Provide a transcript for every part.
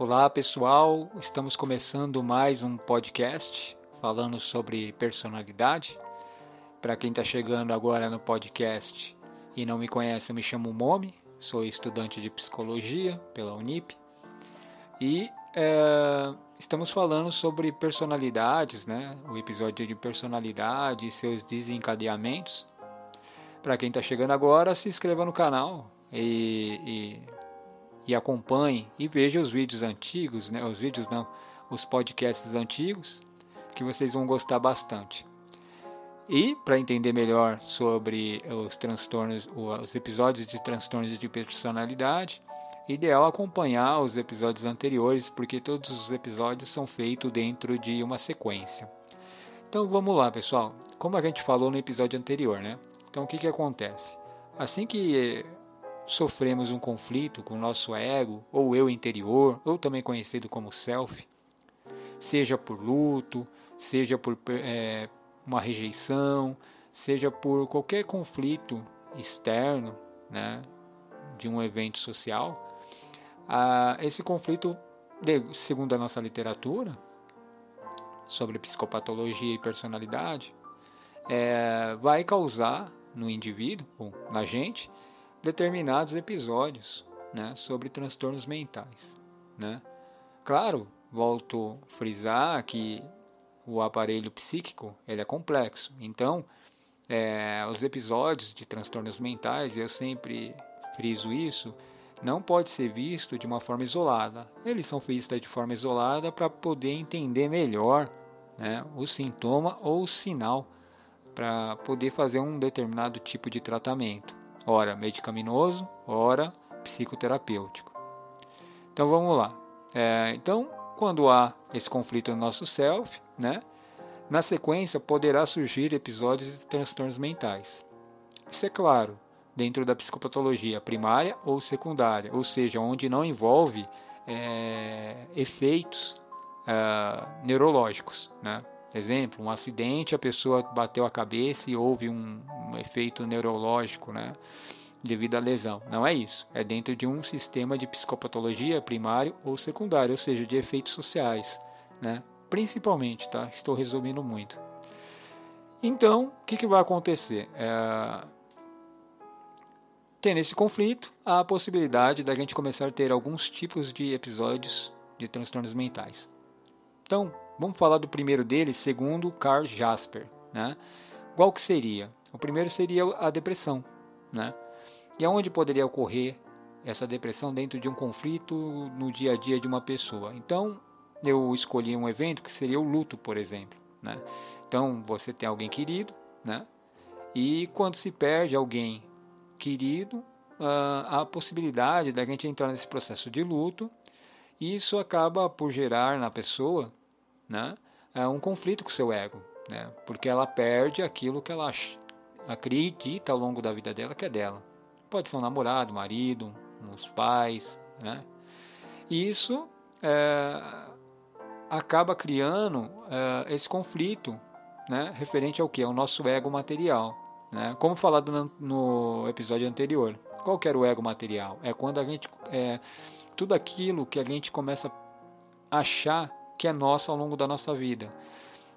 Olá pessoal, estamos começando mais um podcast falando sobre personalidade. Para quem está chegando agora no podcast e não me conhece, eu me chamo Momi, sou estudante de psicologia pela Unip e é, estamos falando sobre personalidades, né? O episódio de personalidade e seus desencadeamentos. Para quem está chegando agora, se inscreva no canal e, e acompanhe e veja os vídeos antigos, né? Os vídeos não, os podcasts antigos, que vocês vão gostar bastante. E para entender melhor sobre os transtornos, os episódios de transtornos de personalidade, ideal acompanhar os episódios anteriores, porque todos os episódios são feitos dentro de uma sequência. Então vamos lá, pessoal. Como a gente falou no episódio anterior, né? Então o que, que acontece? Assim que sofremos um conflito com o nosso ego, ou eu interior, ou também conhecido como self, seja por luto, seja por é, uma rejeição, seja por qualquer conflito externo, né, de um evento social, ah, esse conflito, segundo a nossa literatura sobre psicopatologia e personalidade, é, vai causar no indivíduo, ou na gente, determinados episódios né, sobre transtornos mentais. Né? Claro, volto a frisar que o aparelho psíquico ele é complexo. Então, é, os episódios de transtornos mentais, eu sempre friso isso, não pode ser visto de uma forma isolada. Eles são vistos de forma isolada para poder entender melhor né, o sintoma ou o sinal para poder fazer um determinado tipo de tratamento ora medicaminoso, ora psicoterapêutico. Então vamos lá. É, então, quando há esse conflito no nosso self, né, na sequência poderá surgir episódios de transtornos mentais. Isso é claro, dentro da psicopatologia primária ou secundária, ou seja, onde não envolve é, efeitos é, neurológicos. Né? Exemplo, um acidente, a pessoa bateu a cabeça e houve um, um efeito neurológico, né? devido à lesão. Não é isso. É dentro de um sistema de psicopatologia primário ou secundário, ou seja, de efeitos sociais, né? Principalmente, tá? Estou resumindo muito. Então, o que, que vai acontecer? É... Tendo esse conflito, há a possibilidade da gente começar a ter alguns tipos de episódios de transtornos mentais. Então, Vamos falar do primeiro deles, segundo Carl Jasper. Né? Qual que seria? O primeiro seria a depressão. Né? E aonde poderia ocorrer essa depressão dentro de um conflito no dia a dia de uma pessoa? Então, eu escolhi um evento que seria o luto, por exemplo. Né? Então, você tem alguém querido, né? e quando se perde alguém querido, há a possibilidade da gente entrar nesse processo de luto, isso acaba por gerar na pessoa né, é um conflito com seu ego, né, porque ela perde aquilo que ela acredita ao longo da vida dela que é dela. Pode ser um namorado, marido, uns pais, né? E isso é, acaba criando é, esse conflito, né, referente ao que? Ao nosso ego material. Né? Como falado no, no episódio anterior. Qual que era o ego material? É quando a gente. É, tudo aquilo que a gente começa a achar que é nossa ao longo da nossa vida.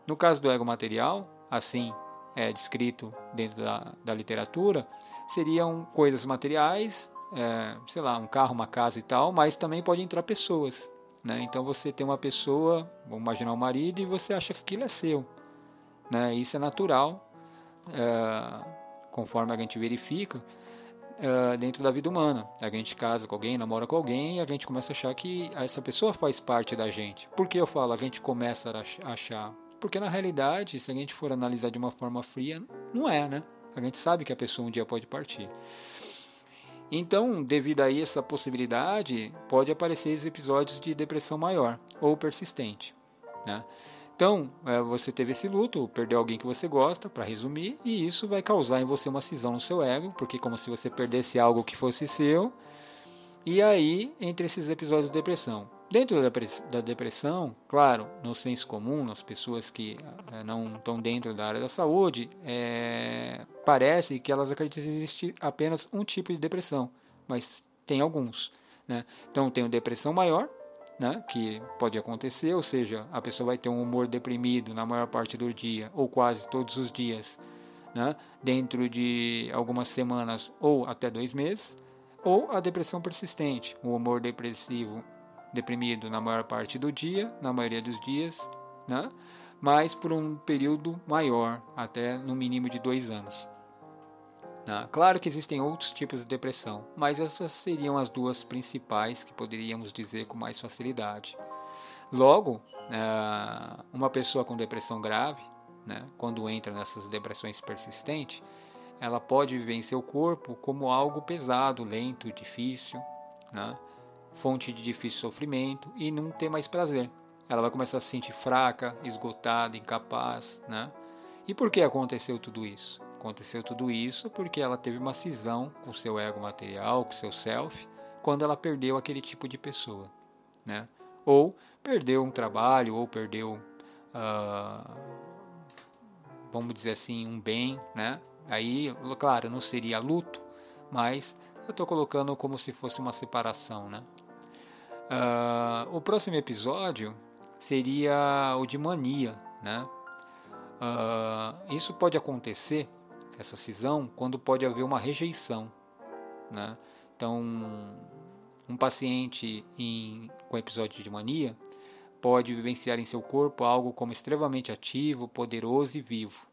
No caso do ego material, assim é descrito dentro da, da literatura, seriam coisas materiais, é, sei lá, um carro, uma casa e tal, mas também pode entrar pessoas. Né? Então você tem uma pessoa, vamos imaginar um marido, e você acha que aquilo é seu. Né? Isso é natural, é, conforme a gente verifica uh, dentro da vida humana. A gente casa com alguém, namora com alguém e a gente começa a achar que essa pessoa faz parte da gente. Por que eu falo a gente começa a achar? Porque na realidade, se a gente for analisar de uma forma fria, não é, né? A gente sabe que a pessoa um dia pode partir. Então, devido a essa possibilidade, pode aparecer episódios de depressão maior ou persistente. Né? Então, é, você teve esse luto, perdeu alguém que você gosta, para resumir, e isso vai causar em você uma cisão no seu ego, porque como se você perdesse algo que fosse seu. E aí, entre esses episódios de depressão. Dentro da depressão, claro, no senso comum, nas pessoas que é, não estão dentro da área da saúde, é, parece que elas acreditam que existe apenas um tipo de depressão, mas tem alguns. Né? Então, tem a depressão maior, né, que pode acontecer, ou seja, a pessoa vai ter um humor deprimido na maior parte do dia ou quase todos os dias, né, dentro de algumas semanas ou até dois meses, ou a depressão persistente, o humor depressivo, deprimido na maior parte do dia, na maioria dos dias, né, mas por um período maior, até no mínimo de dois anos. Né? Claro que existem outros tipos de depressão, mas essas seriam as duas principais que poderíamos dizer com mais facilidade. Logo, é, uma pessoa com depressão grave, né, quando entra nessas depressões persistentes, ela pode viver em seu corpo como algo pesado, lento, difícil, né, fonte de difícil sofrimento e não ter mais prazer. Ela vai começar a se sentir fraca, esgotada, incapaz. Né? E por que aconteceu tudo isso? Aconteceu tudo isso porque ela teve uma cisão com seu ego material, com seu self, quando ela perdeu aquele tipo de pessoa, né? Ou perdeu um trabalho, ou perdeu, uh, vamos dizer assim, um bem, né? Aí, claro, não seria luto, mas eu estou colocando como se fosse uma separação, né? Uh, o próximo episódio seria o de mania, né? Uh, isso pode acontecer essa cisão quando pode haver uma rejeição. Né? Então, um paciente em, com episódio de mania pode vivenciar em seu corpo algo como extremamente ativo, poderoso e vivo.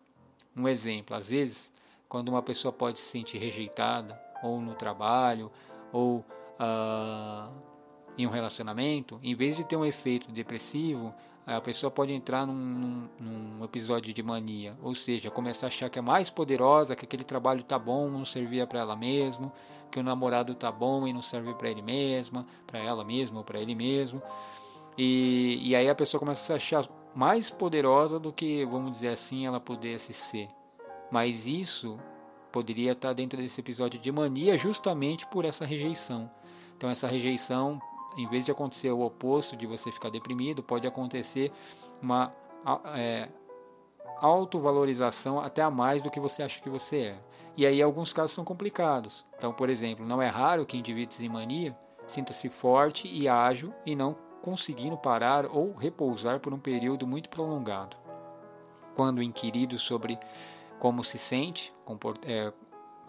Um exemplo, às vezes, quando uma pessoa pode se sentir rejeitada, ou no trabalho, ou uh, em um relacionamento, em vez de ter um efeito depressivo, a pessoa pode entrar num, num, episódio de mania, ou seja, começar a achar que é mais poderosa, que aquele trabalho tá bom, não servia para ela mesmo, que o namorado tá bom e não serve para ele mesma, para ela mesma ou para ele mesmo. E, e aí a pessoa começa a se achar mais poderosa do que, vamos dizer assim, ela pudesse ser. Mas isso poderia estar dentro desse episódio de mania justamente por essa rejeição. Então essa rejeição em vez de acontecer o oposto de você ficar deprimido, pode acontecer uma é, autovalorização até a mais do que você acha que você é. E aí alguns casos são complicados. Então, por exemplo, não é raro que indivíduos em mania sinta-se forte e ágil e não conseguindo parar ou repousar por um período muito prolongado. Quando inquirido sobre como se sente, é,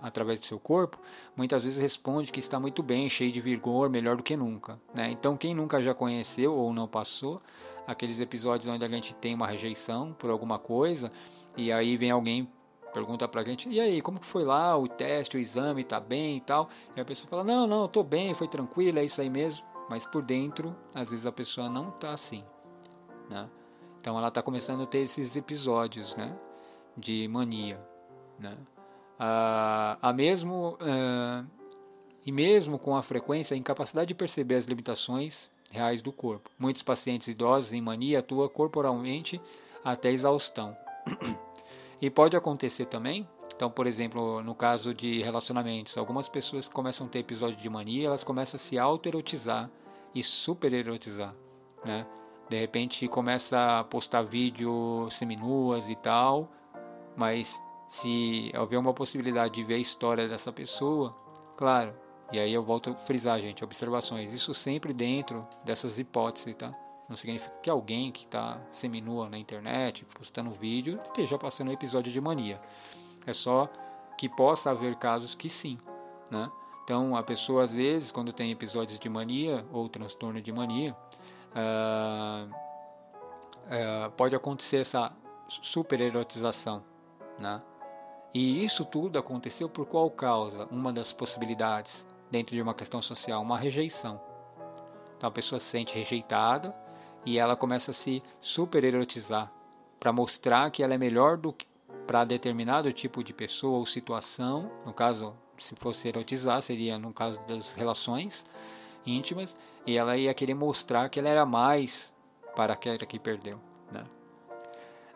através do seu corpo, muitas vezes responde que está muito bem, cheio de vigor, melhor do que nunca. Né? Então, quem nunca já conheceu ou não passou aqueles episódios onde a gente tem uma rejeição por alguma coisa e aí vem alguém pergunta pra gente, e aí, como que foi lá o teste, o exame, tá bem e tal? E a pessoa fala, não, não, tô bem, foi tranquilo, é isso aí mesmo. Mas por dentro, às vezes a pessoa não tá assim, né? Então ela tá começando a ter esses episódios, né? De mania, né? A, a mesmo uh, e mesmo com a frequência, a incapacidade de perceber as limitações reais do corpo. Muitos pacientes idosos em mania atuam corporalmente até exaustão. e pode acontecer também, então, por exemplo, no caso de relacionamentos, algumas pessoas começam a ter episódio de mania, elas começam a se auto-erotizar e super-erotizar, né? De repente começa a postar vídeo seminuas e tal, mas se houver uma possibilidade de ver a história dessa pessoa, claro, e aí eu volto a frisar, gente, observações, isso sempre dentro dessas hipóteses, tá? Não significa que alguém que está seminua na internet, postando vídeo, esteja passando um episódio de mania. É só que possa haver casos que sim, né? Então, a pessoa, às vezes, quando tem episódios de mania ou transtorno de mania, uh, uh, pode acontecer essa supererotização, né? E isso tudo aconteceu por qual causa? Uma das possibilidades, dentro de uma questão social, uma rejeição. Então a pessoa se sente rejeitada e ela começa a se supererotizar para mostrar que ela é melhor do que para determinado tipo de pessoa ou situação. No caso, se fosse erotizar, seria no caso das relações íntimas, e ela ia querer mostrar que ela era mais para aquela que perdeu. Né?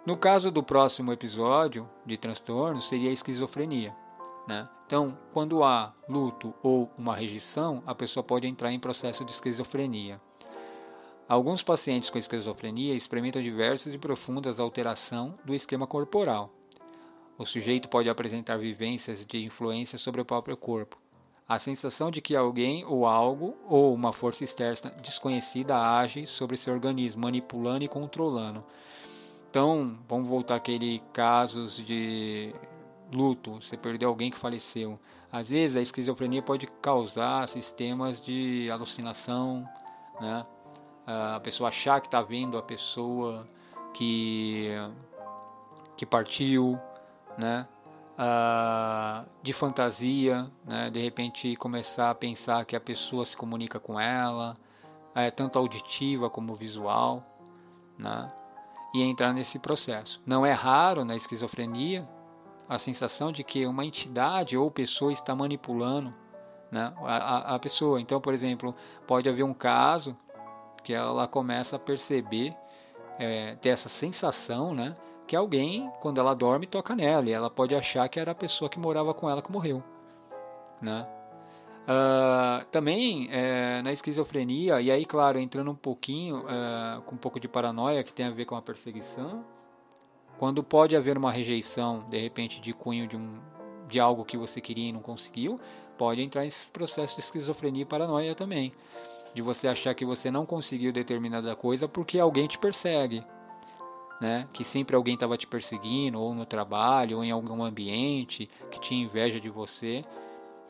No caso do próximo episódio de transtorno, seria a esquizofrenia. Né? Então, quando há luto ou uma rejeição, a pessoa pode entrar em processo de esquizofrenia. Alguns pacientes com esquizofrenia experimentam diversas e profundas alterações do esquema corporal. O sujeito pode apresentar vivências de influência sobre o próprio corpo, a sensação de que alguém ou algo ou uma força externa desconhecida age sobre seu organismo, manipulando e controlando. Então, vamos voltar àquele casos de luto, você perdeu alguém que faleceu. Às vezes a esquizofrenia pode causar sistemas de alucinação, né? A pessoa achar que está vendo a pessoa que que partiu, né? Uh, de fantasia, né? de repente começar a pensar que a pessoa se comunica com ela, é, tanto auditiva como visual, né? E entrar nesse processo. Não é raro na esquizofrenia a sensação de que uma entidade ou pessoa está manipulando né? a, a, pessoa. Então, por exemplo, pode haver um caso que ela começa a perceber, é, ter essa sensação, né? que alguém, quando ela dorme, toca nela e ela pode achar que era a pessoa que morava com ela que morreu. Né? Uh, também é, na esquizofrenia, e aí, claro, entrando um pouquinho uh, com um pouco de paranoia que tem a ver com a perseguição, quando pode haver uma rejeição, de repente, de cunho de, um, de algo que você queria e não conseguiu, pode entrar nesse processo de esquizofrenia e paranoia também. De você achar que você não conseguiu determinada coisa porque alguém te persegue, né? Que sempre alguém estava te perseguindo, ou no trabalho, ou em algum ambiente, que tinha inveja de você.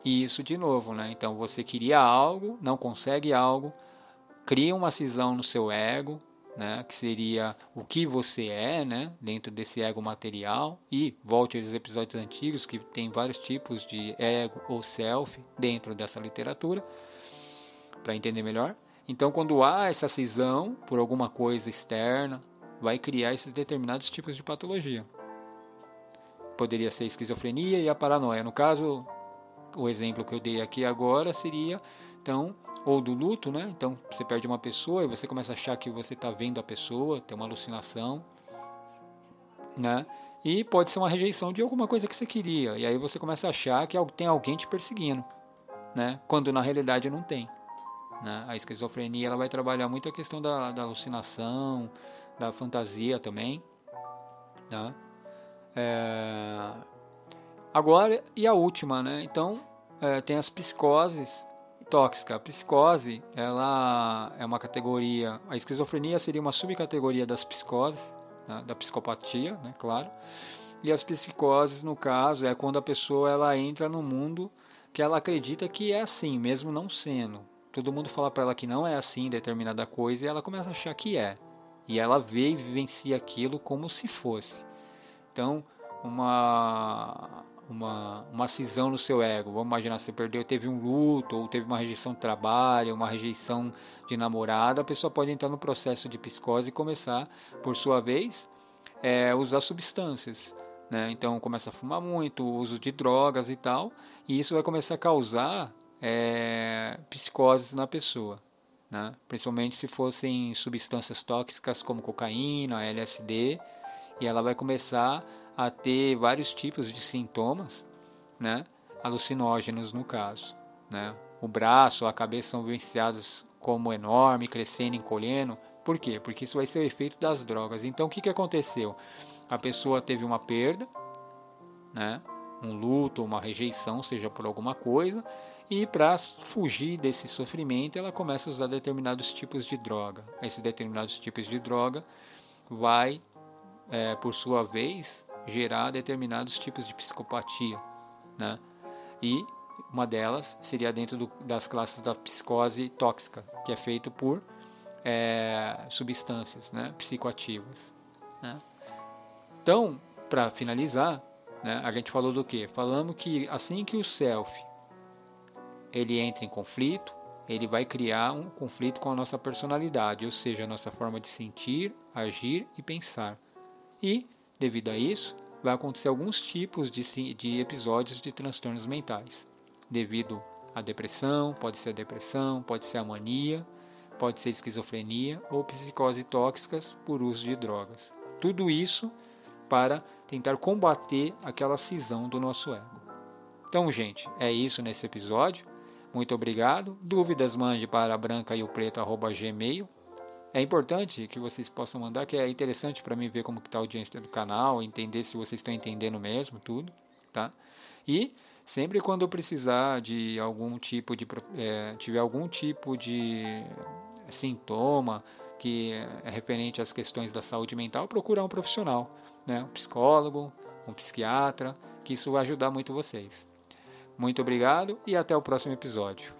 E isso de novo, né? Então você queria algo, não consegue algo, cria uma cisão no seu ego, né? Que seria o que você é, né? Dentro desse ego material. E volte aos episódios antigos que tem vários tipos de ego ou self dentro dessa literatura para entender melhor. Então, quando há essa cisão por alguma coisa externa, vai criar esses determinados tipos de patologia. Poderia ser esquizofrenia e a paranoia. No caso, o exemplo que eu dei aqui agora seria, então, ou do luto, né? Então, você perde uma pessoa e você começa a achar que você está vendo a pessoa, tem uma alucinação, né? E pode ser uma rejeição de alguma coisa que você queria. E aí você começa a achar que tem alguém te perseguindo, né? Quando na realidade não tem. Né? A esquizofrenia ela vai trabalhar muito a questão da, da alucinação, da fantasia também. Né? É... Agora, e a última, né? Então, é, tem as psicoses tóxicas. A psicose, ela é uma categoria... A esquizofrenia seria uma subcategoria das psicoses, né? da psicopatia, né? Claro. E as psicoses, no caso, é quando a pessoa ela entra no mundo que ela acredita que é assim, mesmo não sendo. Todo mundo fala para ela que não é assim determinada coisa e ela começa a achar que é. E ela vê e vivencia aquilo como se fosse. Então, uma, uma, uma cisão no seu ego. Vamos imaginar, você perdeu, teve um luto, ou teve uma rejeição de trabalho, uma rejeição de namorada, a pessoa pode entrar no processo de psicose e começar, por sua vez, é, usar substâncias. Né? Então começa a fumar muito, uso de drogas e tal, e isso vai começar a causar é, psicoses na pessoa né? principalmente se fossem substâncias tóxicas como cocaína, LSD, e ela vai começar a ter vários tipos de sintomas, né? alucinógenos no caso. Né? O braço, a cabeça são vivenciados como enorme, crescendo, encolhendo. Por quê? Porque isso vai ser o efeito das drogas. Então o que, que aconteceu? A pessoa teve uma perda, né? um luto, uma rejeição, seja por alguma coisa, e para fugir desse sofrimento, ela começa a usar determinados tipos de droga. Esses determinados tipos de droga vai, é, por sua vez, gerar determinados tipos de psicopatia, né? E uma delas seria dentro do, das classes da psicose tóxica, que é feito por é, substâncias né, psicoativas. Né? Então, para finalizar, né, a gente falou do que? Falamos que assim que o self ele entra em conflito, ele vai criar um conflito com a nossa personalidade, ou seja, a nossa forma de sentir, agir e pensar. E, devido a isso, vai acontecer alguns tipos de, de episódios de transtornos mentais. Devido à depressão, pode ser a depressão, pode ser a mania, pode ser esquizofrenia ou psicose tóxicas por uso de drogas. Tudo isso para tentar combater aquela cisão do nosso ego. Então, gente, é isso nesse episódio. Muito obrigado. Dúvidas mande para branca É importante que vocês possam mandar, que é interessante para mim ver como está a audiência do canal, entender se vocês estão entendendo mesmo tudo, tá? E Sempre quando precisar de algum tipo de é, tiver algum tipo de sintoma que é referente às questões da saúde mental, procurar um profissional, né? um psicólogo, um psiquiatra, que isso vai ajudar muito vocês. Muito obrigado e até o próximo episódio.